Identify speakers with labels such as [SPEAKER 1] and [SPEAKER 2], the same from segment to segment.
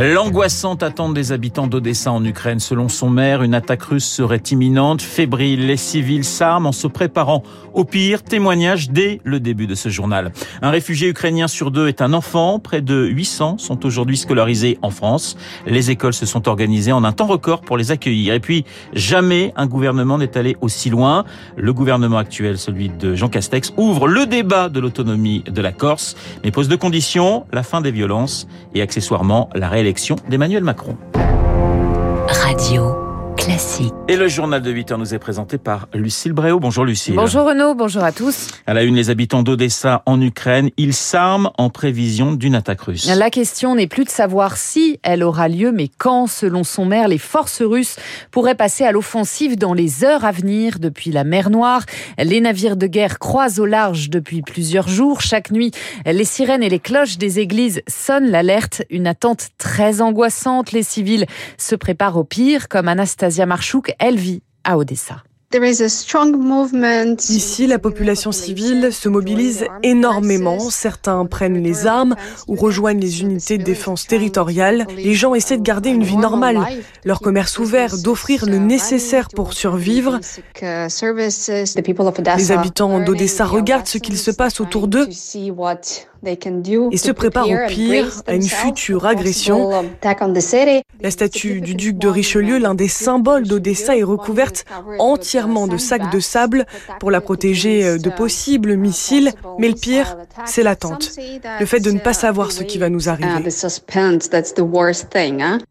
[SPEAKER 1] L'angoissante attente des habitants d'Odessa en Ukraine. Selon son maire, une attaque russe serait imminente. Fébrile, les civils s'arment en se préparant au pire. Témoignage dès le début de ce journal. Un réfugié ukrainien sur deux est un enfant. Près de 800 sont aujourd'hui scolarisés en France. Les écoles se sont organisées en un temps record pour les accueillir. Et puis, jamais un gouvernement n'est allé aussi loin. Le gouvernement actuel, celui de Jean Castex, ouvre le débat de l'autonomie de la Corse, mais pose deux conditions, la fin des violences et accessoirement la réélection d'Emmanuel Macron.
[SPEAKER 2] Classique.
[SPEAKER 1] Et le journal de 8 heures nous est présenté par Lucille Bréau. Bonjour Lucille.
[SPEAKER 3] Bonjour Renaud, bonjour à tous.
[SPEAKER 1] À la une, les habitants d'Odessa en Ukraine, ils s'arment en prévision d'une attaque russe.
[SPEAKER 3] La question n'est plus de savoir si elle aura lieu, mais quand, selon son maire, les forces russes pourraient passer à l'offensive dans les heures à venir depuis la mer Noire. Les navires de guerre croisent au large depuis plusieurs jours. Chaque nuit, les sirènes et les cloches des églises sonnent l'alerte. Une attente très angoissante. Les civils se préparent au pire, comme Anastasia Marchouk, elle vit à Odessa.
[SPEAKER 4] Ici, la population civile se mobilise énormément. Certains prennent les armes ou rejoignent les unités de défense territoriale. Les gens essaient de garder une vie normale, leur commerce ouvert, d'offrir le nécessaire pour survivre. Les habitants d'Odessa regardent ce qu'il se passe autour d'eux et se préparent au pire, à une future agression. La statue du duc de Richelieu, l'un des symboles d'Odessa, est recouverte entièrement de sacs de sable pour la protéger euh, de possibles missiles. Mais le pire, c'est l'attente. Le fait de ne pas savoir ce qui va nous arriver.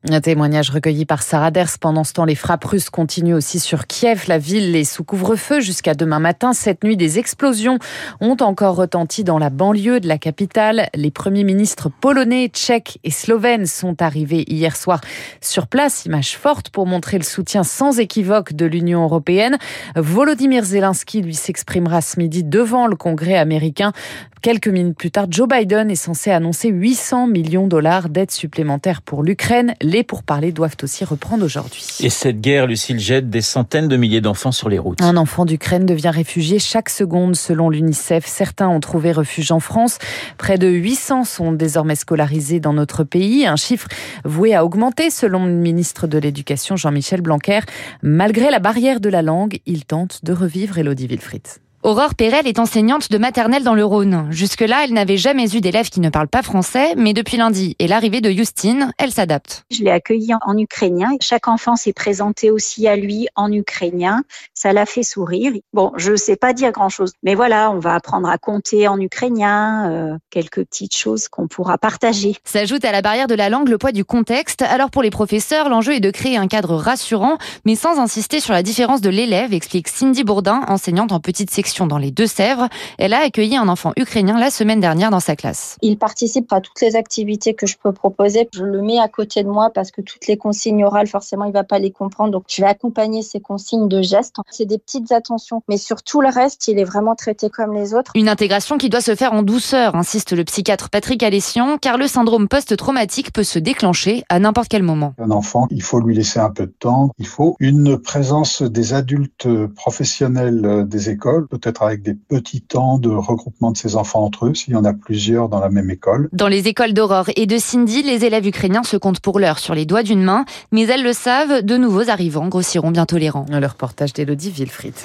[SPEAKER 3] Un témoignage recueilli par Sarah Ders. Pendant ce temps, les frappes russes continuent aussi sur Kiev. La ville est sous couvre-feu jusqu'à demain matin. Cette nuit, des explosions ont encore retenti dans la banlieue de la capitale les premiers ministres polonais, tchèques et slovènes sont arrivés hier soir sur place. Image forte pour montrer le soutien sans équivoque de l'Union européenne. Volodymyr Zelensky lui s'exprimera ce midi devant le Congrès américain. Quelques minutes plus tard, Joe Biden est censé annoncer 800 millions de dollars d'aide supplémentaire pour l'Ukraine. Les pourparlers doivent aussi reprendre aujourd'hui.
[SPEAKER 1] Et cette guerre, Lucille, jette des centaines de milliers d'enfants sur les routes.
[SPEAKER 3] Un enfant d'Ukraine devient réfugié chaque seconde selon l'UNICEF. Certains ont trouvé refuge en France. Près de 800 sont désormais scolarisés dans notre pays. Un chiffre voué à augmenter selon le ministre de l'Éducation Jean-Michel Blanquer. Malgré la barrière de la langue, il tente de revivre Elodie Wilfried.
[SPEAKER 5] Aurore Perel est enseignante de maternelle dans le Rhône. Jusque-là, elle n'avait jamais eu d'élèves qui ne parlent pas français, mais depuis lundi et l'arrivée de Justine, elle s'adapte.
[SPEAKER 6] Je l'ai accueilli en ukrainien. Chaque enfant s'est présenté aussi à lui en ukrainien. Ça l'a fait sourire. Bon, je ne sais pas dire grand-chose, mais voilà, on va apprendre à compter en ukrainien, euh, quelques petites choses qu'on pourra partager.
[SPEAKER 5] S'ajoute à la barrière de la langue le poids du contexte. Alors pour les professeurs, l'enjeu est de créer un cadre rassurant, mais sans insister sur la différence de l'élève, explique Cindy Bourdin, enseignante en petite section dans les Deux-Sèvres. Elle a accueilli un enfant ukrainien la semaine dernière dans sa classe.
[SPEAKER 6] Il participe à toutes les activités que je peux proposer. Je le mets à côté de moi parce que toutes les consignes orales, forcément, il va pas les comprendre. Donc, je vais accompagner ces consignes de gestes. C'est des petites attentions. Mais sur tout le reste, il est vraiment traité comme les autres.
[SPEAKER 5] Une intégration qui doit se faire en douceur, insiste le psychiatre Patrick Alessian, car le syndrome post-traumatique peut se déclencher à n'importe quel moment.
[SPEAKER 7] Un enfant, il faut lui laisser un peu de temps. Il faut une présence des adultes professionnels des écoles, peut-être avec des petits temps de regroupement de ces enfants entre eux, s'il y en a plusieurs dans la même école.
[SPEAKER 5] Dans les écoles d'Aurore et de Cindy, les élèves ukrainiens se comptent pour l'heure sur les doigts d'une main, mais elles le savent, de nouveaux arrivants grossiront bientôt les rangs.
[SPEAKER 3] Le reportage d'Elodie Wilfried.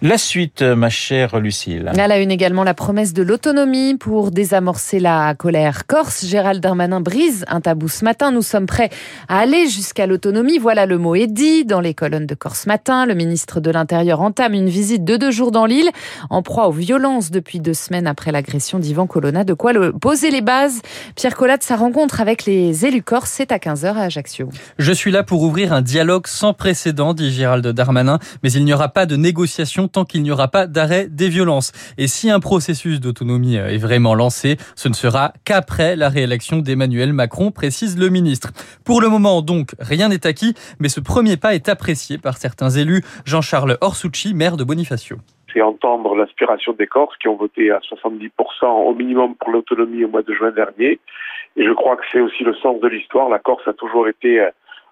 [SPEAKER 1] La suite, ma chère Lucille.
[SPEAKER 3] À la une également la promesse de l'autonomie pour désamorcer la colère corse. Gérald Darmanin brise un tabou ce matin. Nous sommes prêts à aller jusqu'à l'autonomie. Voilà le mot est dit dans les colonnes de Corse matin. Le ministre de l'Intérieur entame une visite de deux jours dans l'île, en proie aux violences depuis deux semaines après l'agression d'Ivan Colonna. De quoi le poser les bases? Pierre Collade, sa rencontre avec les élus corse, c'est à 15h à Ajaccio.
[SPEAKER 8] Je suis là pour ouvrir un dialogue sans précédent, dit Gérald Darmanin, mais il n'y aura pas de négociation tant qu'il n'y aura pas d'arrêt des violences. Et si un processus d'autonomie euh, est vraiment lancé, ce ne sera qu'après la réélection d'Emmanuel Macron, précise le ministre. Pour le moment, donc, rien n'est acquis, mais ce premier pas est apprécié par certains élus. Jean-Charles Orsucci, maire de Bonifacio
[SPEAKER 9] c'est entendre l'aspiration des Corses qui ont voté à 70% au minimum pour l'autonomie au mois de juin dernier Et je crois que c'est aussi le sens de l'histoire. La Corse a toujours été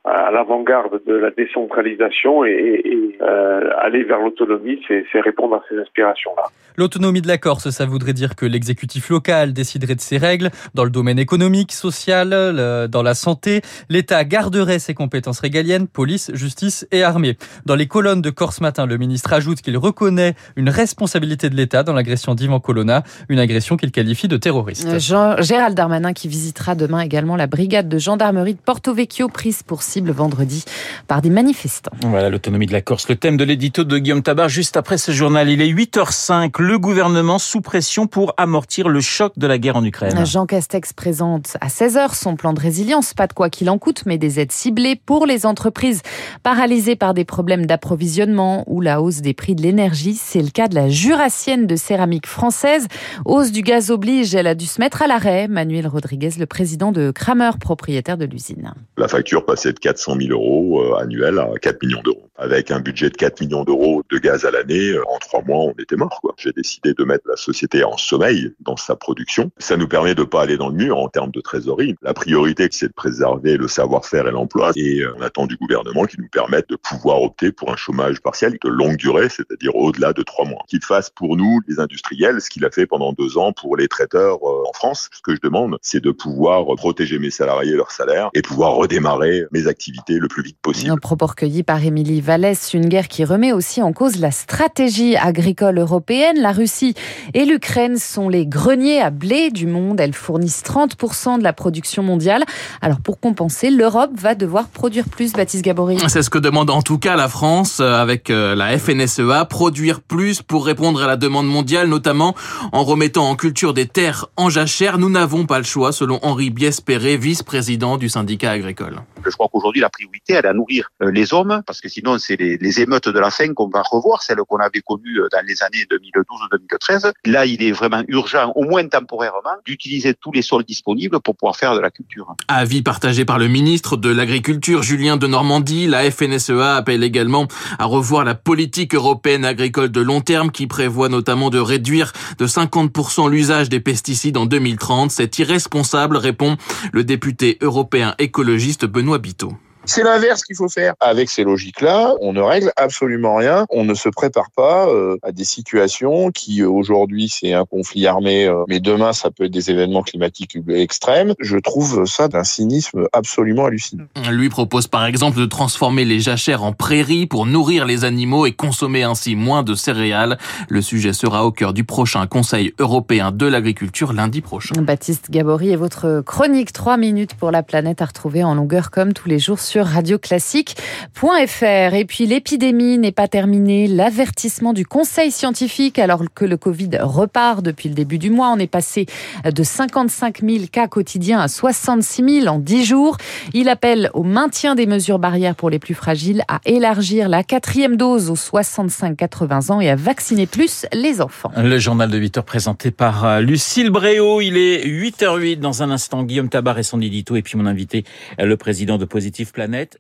[SPEAKER 9] à l'avant-garde de la décentralisation et, euh, aller vers l'autonomie, c'est répondre à ces aspirations-là.
[SPEAKER 8] L'autonomie de la Corse, ça voudrait dire que l'exécutif local déciderait de ses règles dans le domaine économique, social, dans la santé. L'État garderait ses compétences régaliennes, police, justice et armée. Dans les colonnes de Corse Matin, le ministre ajoute qu'il reconnaît une responsabilité de l'État dans l'agression d'Ivan Colonna, une agression qu'il qualifie de terroriste.
[SPEAKER 3] Euh, Jean, Gérald Darmanin qui visitera demain également la brigade de gendarmerie de Porto Vecchio prise pour cible vendredi par des manifestants.
[SPEAKER 1] Voilà l'autonomie de la Corse, le thème de l'édito de Guillaume Tabar juste après ce journal. Il est 8h05, le gouvernement sous pression pour amortir le choc de la guerre en Ukraine.
[SPEAKER 3] Jean Castex présente à 16h son plan de résilience, pas de quoi qu'il en coûte, mais des aides ciblées pour les entreprises paralysées par des problèmes d'approvisionnement ou la hausse des prix de l'énergie. C'est le cas de la jurassienne de céramique française. Hausse du gaz oblige, elle a dû se mettre à l'arrêt. Manuel Rodriguez, le président de Kramer, propriétaire de l'usine.
[SPEAKER 10] La facture passait de 400 000 euros euh, annuels à 4 millions d'euros. Avec un budget de 4 millions d'euros de gaz à l'année, euh, en trois mois, on était mort. J'ai décidé de mettre la société en sommeil dans sa production. Ça nous permet de pas aller dans le mur en termes de trésorerie. La priorité, c'est de préserver le savoir-faire et l'emploi. Et euh, on attend du gouvernement qui nous permette de pouvoir opter pour un chômage partiel de longue durée, c'est-à-dire au-delà de trois mois. Qu'il fasse pour nous, les industriels, ce qu'il a fait pendant deux ans pour les traiteurs en France. Ce que je demande, c'est de pouvoir protéger mes salariés et leurs salaires et pouvoir redémarrer mes activités le plus vite possible. Un
[SPEAKER 3] propos recueilli par Émilie Vallès, une guerre qui remet aussi en cause la stratégie agricole européenne. La Russie et l'Ukraine sont les greniers à blé du monde. Elles fournissent 30% de la production mondiale. Alors pour compenser, l'Europe va devoir produire plus, Baptiste Gabory.
[SPEAKER 11] C'est ce que demande en tout cas la France euh, avec euh, la FNSEA, produire plus pour répondre à la demande mondiale, notamment en remettant en culture des terres en jachère. Nous n'avons pas le choix, selon Henri Biespéré, vice-président du syndicat agricole.
[SPEAKER 12] Je crois qu'aujourd'hui, la priorité, elle est à nourrir euh, les hommes, parce que sinon, c'est les, émeutes de la faim qu'on va revoir, celles qu'on avait connues euh, dans les années 2012-2013. Là, il est vraiment urgent, au moins temporairement, d'utiliser tous les sols disponibles pour pouvoir faire de la culture.
[SPEAKER 11] Avis partagé par le ministre de l'Agriculture, Julien de Normandie. La FNSEA appelle également à revoir la politique européenne agricole de long terme qui prévoit notamment de réduire de 50% l'usage des pesticides en 2030. C'est irresponsable, répond le député européen écologiste Benoît Biteau.
[SPEAKER 13] C'est l'inverse qu'il faut faire. Avec ces logiques-là, on ne règle absolument rien. On ne se prépare pas euh, à des situations qui, aujourd'hui, c'est un conflit armé, euh, mais demain, ça peut être des événements climatiques extrêmes. Je trouve ça d'un cynisme absolument hallucinant.
[SPEAKER 11] Lui propose par exemple de transformer les jachères en prairies pour nourrir les animaux et consommer ainsi moins de céréales. Le sujet sera au cœur du prochain Conseil européen de l'agriculture lundi prochain.
[SPEAKER 3] Baptiste Gabory et votre chronique 3 minutes pour la planète à retrouver en longueur comme tous les jours sur radioclassique.fr. Et puis l'épidémie n'est pas terminée. L'avertissement du Conseil scientifique, alors que le Covid repart depuis le début du mois, on est passé de 55 000 cas quotidiens à 66 000 en 10 jours. Il appelle au maintien des mesures barrières pour les plus fragiles, à élargir la quatrième dose aux 65-80 ans et à vacciner plus les enfants.
[SPEAKER 1] Le journal de 8 heures présenté par euh, Lucille Bréau. Il est 8h08 dans un instant. Guillaume Tabar et son édito et puis mon invité, le président de Positif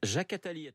[SPEAKER 1] Jacques Attali.